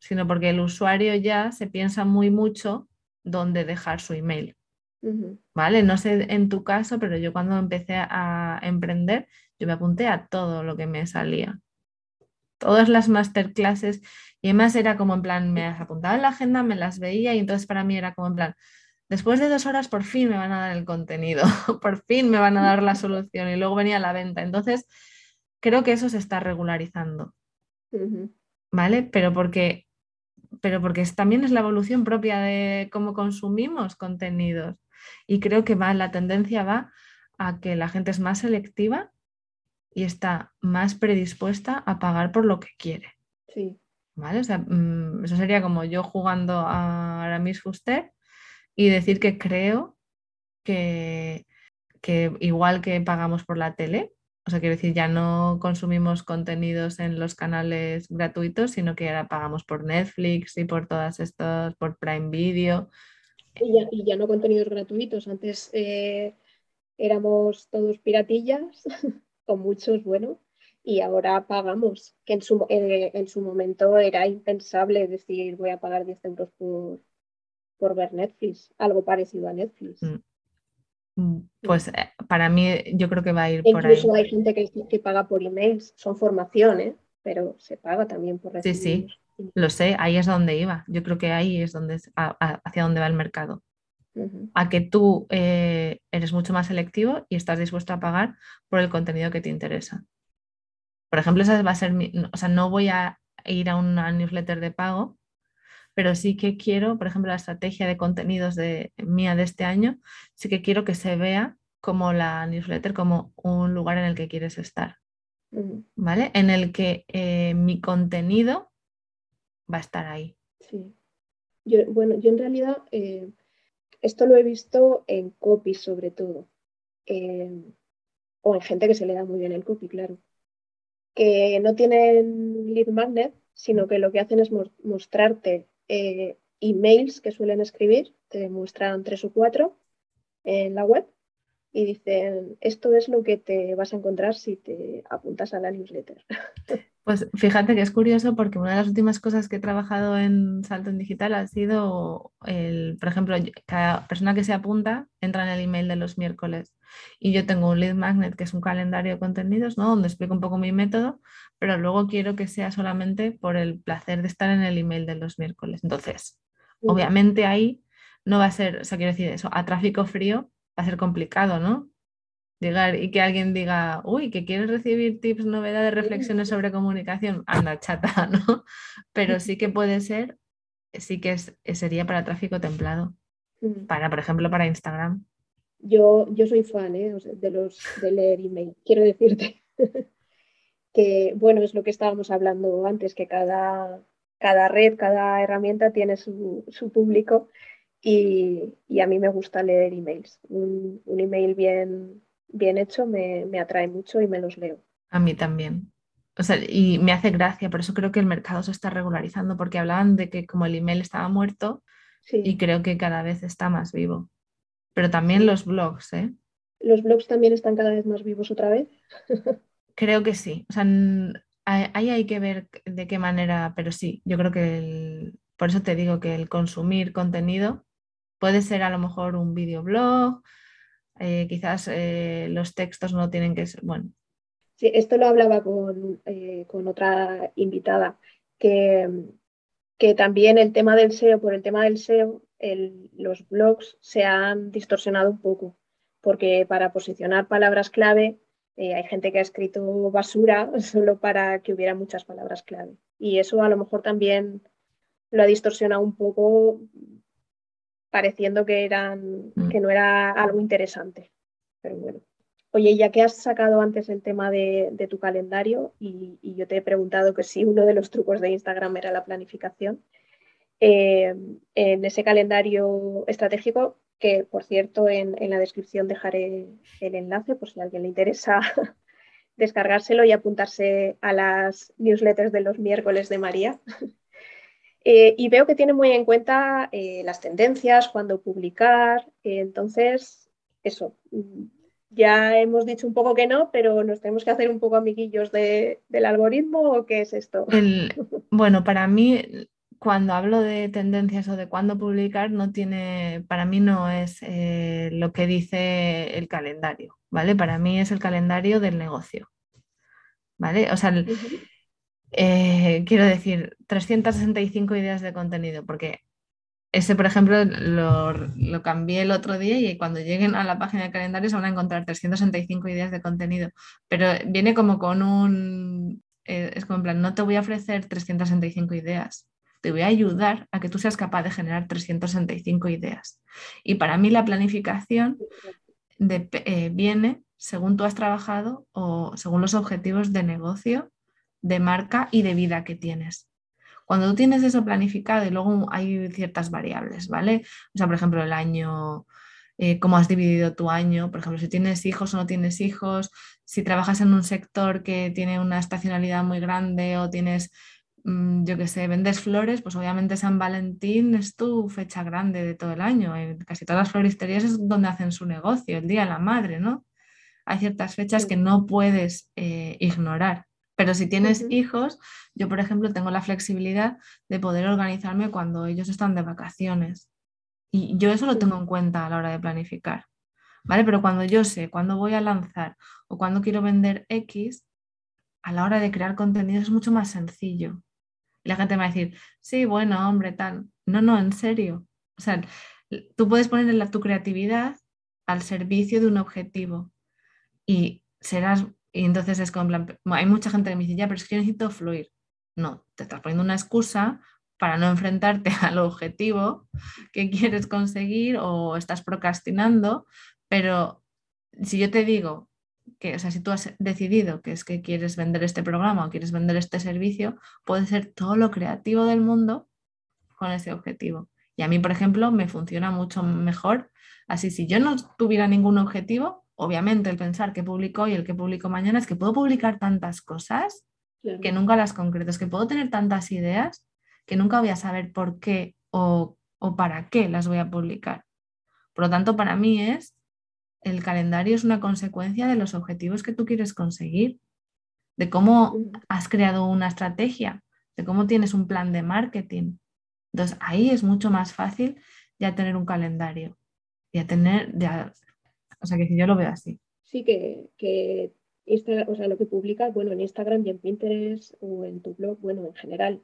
sino porque el usuario ya se piensa muy mucho dónde dejar su email. ¿Vale? No sé en tu caso, pero yo cuando empecé a emprender, yo me apunté a todo lo que me salía. Todas las masterclasses y además era como en plan, me las apuntaba en la agenda, me las veía y entonces para mí era como en plan, después de dos horas por fin me van a dar el contenido, por fin me van a dar la solución y luego venía la venta. Entonces, creo que eso se está regularizando. ¿Vale? Pero porque pero porque también es la evolución propia de cómo consumimos contenidos. Y creo que va, la tendencia va a que la gente es más selectiva y está más predispuesta a pagar por lo que quiere. Sí. ¿Vale? O sea, mm, eso sería como yo jugando a Aramis Fuster y decir que creo que, que igual que pagamos por la tele, o sea, quiero decir, ya no consumimos contenidos en los canales gratuitos, sino que ahora pagamos por Netflix y por todas estas, por Prime Video. Y ya, no contenidos gratuitos. Antes eh, éramos todos piratillas, con muchos, bueno, y ahora pagamos, que en su, eh, en su momento era impensable decir voy a pagar 10 euros por, por ver Netflix, algo parecido a Netflix. Mm. Mm, pues eh, para mí yo creo que va a ir por ahí. Incluso hay gente que, que paga por emails, son formaciones, pero se paga también por recibir. Sí, sí, lo sé, ahí es donde iba. Yo creo que ahí es donde hacia dónde va el mercado. A que tú eh, eres mucho más selectivo y estás dispuesto a pagar por el contenido que te interesa. Por ejemplo, esa va a ser mi, o sea, no voy a ir a una newsletter de pago, pero sí que quiero, por ejemplo, la estrategia de contenidos de mía de este año, sí que quiero que se vea como la newsletter como un lugar en el que quieres estar, ¿vale? En el que eh, mi contenido va a estar ahí. Sí. Yo, bueno, yo en realidad eh, esto lo he visto en copy sobre todo, o en gente que se le da muy bien el copy, claro, que no tienen lead magnet, sino que lo que hacen es mostrarte eh, emails que suelen escribir, te muestran tres o cuatro en la web y dicen, esto es lo que te vas a encontrar si te apuntas a la newsletter. Pues fíjate que es curioso porque una de las últimas cosas que he trabajado en Salto en Digital ha sido, el, por ejemplo, cada persona que se apunta entra en el email de los miércoles y yo tengo un lead magnet que es un calendario de contenidos, ¿no? Donde explico un poco mi método, pero luego quiero que sea solamente por el placer de estar en el email de los miércoles. Entonces, obviamente ahí no va a ser, o sea, quiero decir eso, a tráfico frío va a ser complicado, ¿no? Llegar y que alguien diga, uy, que quieres recibir tips, novedades, reflexiones sobre comunicación, anda, chata, ¿no? Pero sí que puede ser, sí que es, sería para tráfico templado, para, por ejemplo, para Instagram. Yo, yo soy fan ¿eh? de, los, de leer email, quiero decirte que, bueno, es lo que estábamos hablando antes, que cada, cada red, cada herramienta tiene su, su público y, y, a mí me gusta leer emails. Un, un email bien, bien hecho me, atrae mucho y me los leo. A mí también. O sea, y me hace gracia, por eso creo que el mercado se está regularizando, porque hablaban de que como el email estaba muerto, y creo que cada vez está más vivo. Pero también los blogs, ¿eh? ¿Los blogs también están cada vez más vivos otra vez? creo que sí. O sea, ahí hay que ver de qué manera, pero sí, yo creo que por eso te digo que el consumir contenido puede ser a lo mejor un videoblog, eh, quizás eh, los textos no tienen que ser, bueno. Sí, esto lo hablaba con, eh, otra invitada, que, que, también el tema del SEO, por el tema del SEO, los blogs se han distorsionado un poco, porque para posicionar palabras clave hay gente que ha escrito basura solo para que hubiera muchas palabras clave. Y eso a lo mejor también lo ha distorsionado un poco pareciendo que, eran, mm. que no era algo interesante. Pero bueno. Oye, ya que has sacado antes el tema de, tu calendario y, yo te he preguntado que si uno de los trucos de Instagram era la planificación, eh, en ese calendario estratégico, que por cierto en, en, la descripción dejaré el enlace por si a alguien le interesa descargárselo y apuntarse a las newsletters de los miércoles de María. Eh, y veo que tiene muy en cuenta eh, las tendencias, cuándo publicar. Eh, entonces, eso, ya hemos dicho un poco que no, pero nos tenemos que hacer un poco amiguillos del algoritmo o qué es esto. bueno, para mí, cuando hablo de tendencias o de cuándo publicar, no tiene, para mí no es lo que dice el calendario, ¿vale? Para mí es el calendario del negocio. ¿Vale? O sea, eh, quiero decir, 365 ideas de contenido, porque ese, por ejemplo, lo, cambié el otro día y cuando lleguen a la página de calendario se van a encontrar 365 ideas de contenido, pero viene como con un, eh, es como en plan, no te voy a ofrecer 365 ideas, te voy a ayudar a que tú seas capaz de generar 365 ideas. Y para mí la planificación eh, viene según tú has trabajado o según los objetivos de negocio de marca y de vida que tienes. Cuando tú tienes eso planificado y luego hay ciertas variables, ¿vale? O sea, por ejemplo, el año, eh, cómo has dividido tu año, por ejemplo, si tienes hijos o no tienes hijos, si trabajas en un sector que tiene una estacionalidad muy grande o tienes, mm, yo qué sé, vendes flores, pues obviamente San Valentín es tu fecha grande de todo el año. En casi todas las floristerías es donde hacen su negocio, el Día de la Madre, ¿no? Hay ciertas fechas que no puedes eh, ignorar. Pero si tienes hijos, yo por ejemplo tengo la flexibilidad de poder organizarme cuando ellos están de vacaciones. Y yo eso lo tengo en cuenta a la hora de planificar. ¿Vale? Pero cuando yo sé cuándo voy a lanzar o cuándo quiero vender X, a la hora de crear contenido es mucho más sencillo. Y la gente me va a decir, sí, bueno, hombre, tal. No, no, en serio. O sea, tú puedes poner tu creatividad al servicio de un objetivo y serás, y entonces es como, hay mucha gente que me dice, ya, pero es que yo necesito fluir. No, te estás poniendo una excusa para no enfrentarte al objetivo que quieres conseguir o estás procrastinando, pero si yo te digo que, o sea, si tú has decidido que es que quieres vender este programa o quieres vender este servicio, puede ser todo lo creativo del mundo con ese objetivo. Y a mí, por ejemplo, me funciona mucho mejor. Así, si yo no tuviera ningún objetivo, obviamente el pensar que publico hoy y el que publico mañana es que puedo publicar tantas cosas que nunca las concreto, es que puedo tener tantas ideas que nunca voy a saber por qué o, o para qué las voy a publicar. Por lo tanto, para mí es el calendario es una consecuencia de los objetivos que tú quieres conseguir, de cómo has creado una estrategia, de cómo tienes un plan de marketing. Entonces ahí es mucho más fácil ya tener un calendario, ya tener, ya, o sea que si yo lo veo así. Sí, que, que o sea, lo que publicas, bueno, en Instagram y en Pinterest o en tu blog, bueno, en general,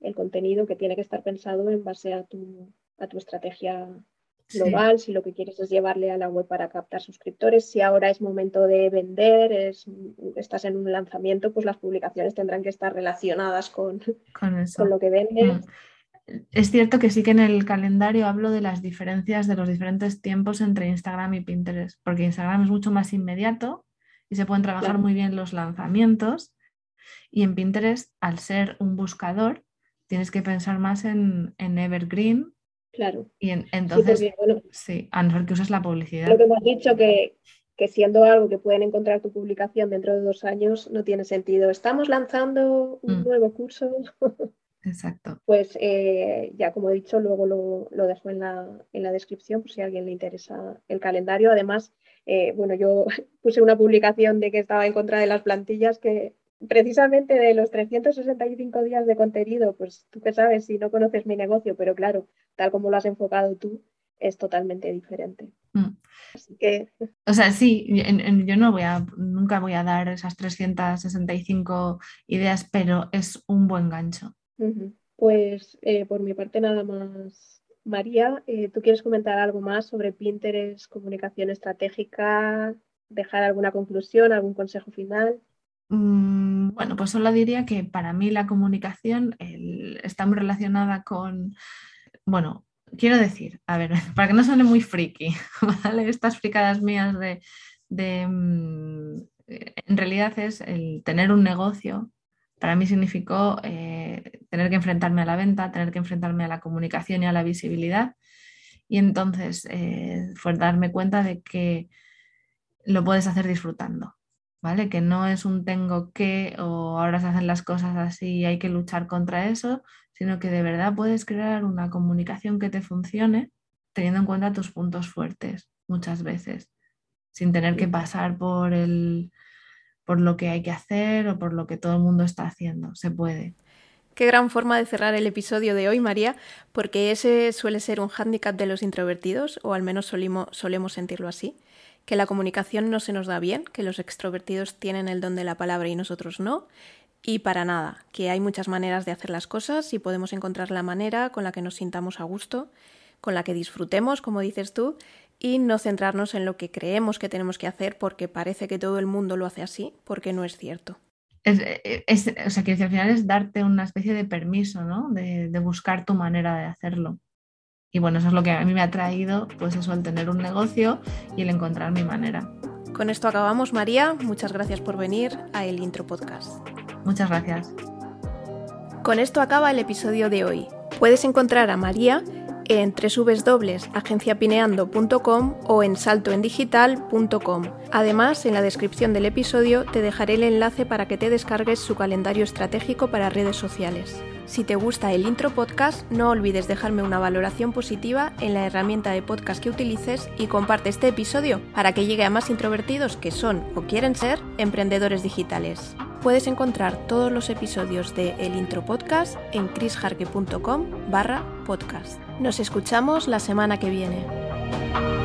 el contenido que tiene que estar pensado en base a tu, a tu estrategia global, si lo que quieres es llevarle a la web para captar suscriptores, si ahora es momento de vender, es, estás en un lanzamiento, pues las publicaciones tendrán que estar relacionadas con, con, lo que vendes. Es cierto que sí que en el calendario hablo de las diferencias de los diferentes tiempos entre Instagram y Pinterest, porque Instagram es mucho más inmediato y se pueden trabajar muy bien los lanzamientos. Y en Pinterest, al ser un buscador, tienes que pensar más en, en Evergreen Claro. Y entonces, sí, a no ser que uses la publicidad. Lo que hemos dicho que, que siendo algo que pueden encontrar tu publicación dentro de dos años, no tiene sentido. Estamos lanzando un mm. nuevo curso. Exacto. Pues eh, ya como he dicho, luego lo, lo dejo en la, en la, descripción por si a alguien le interesa el calendario. Además, eh, bueno, yo puse una publicación de que estaba en contra de las plantillas que precisamente de los 365 días de contenido, pues tú qué sabes si no conoces mi negocio, pero claro, tal como lo has enfocado tú, es totalmente diferente. Mm. Así que... O sea, sí, yo no voy a, nunca voy a dar esas 365 ideas, pero es un buen gancho. Pues eh, por mi parte nada más. María, eh, ¿tú quieres comentar algo más sobre Pinterest, comunicación estratégica? ¿Dejar alguna conclusión, algún consejo final? Mm, bueno, pues solo diría que para mí la comunicación está muy relacionada con, bueno, quiero decir, a ver, para que no suene muy friki, ¿vale? Estas fricadas mías de, mm, en realidad es el tener un negocio, para mí significó eh, tener que enfrentarme a la venta, tener que enfrentarme a la comunicación y a la visibilidad. Y entonces eh, fue darme cuenta de que lo puedes hacer disfrutando. ¿vale? Que no es un tengo que o ahora se hacen las cosas así y hay que luchar contra eso, sino que de verdad puedes crear una comunicación que te funcione teniendo en cuenta tus puntos fuertes muchas veces, sin tener que pasar por el por lo que hay que hacer o por lo que todo el mundo está haciendo, se puede. Qué gran forma de cerrar el episodio de hoy, María, porque ese suele ser un hándicap de los introvertidos, o al menos solemos sentirlo así que la comunicación no se nos da bien, que los extrovertidos tienen el don de la palabra y nosotros no, y para nada, que hay muchas maneras de hacer las cosas y podemos encontrar la manera con la que nos sintamos a gusto, con la que disfrutemos, como dices tú, y no centrarnos en lo que creemos que tenemos que hacer porque parece que todo el mundo lo hace así, porque no es cierto. Es, o sea, que al final es darte una especie de permiso, ¿no? De, de buscar tu manera de hacerlo. Y bueno, eso es lo que a mí me ha traído, pues eso, el tener un negocio y el encontrar mi manera. Con esto acabamos, María. Muchas gracias por venir a El Intro Podcast. Muchas gracias. Con esto acaba el episodio de hoy. Puedes encontrar a María en www.agenciapineando.com o en saltoendigital.com. Además, en la descripción del episodio te dejaré el enlace para que te descargues su calendario estratégico para redes sociales. Si te gusta el intro podcast, no olvides dejarme una valoración positiva en la herramienta de podcast que utilices y comparte este episodio para que llegue a más introvertidos que son o quieren ser emprendedores digitales. Puedes encontrar todos los episodios de El Intro Podcast en chrisjarque.com barra podcast. Nos escuchamos la semana que viene.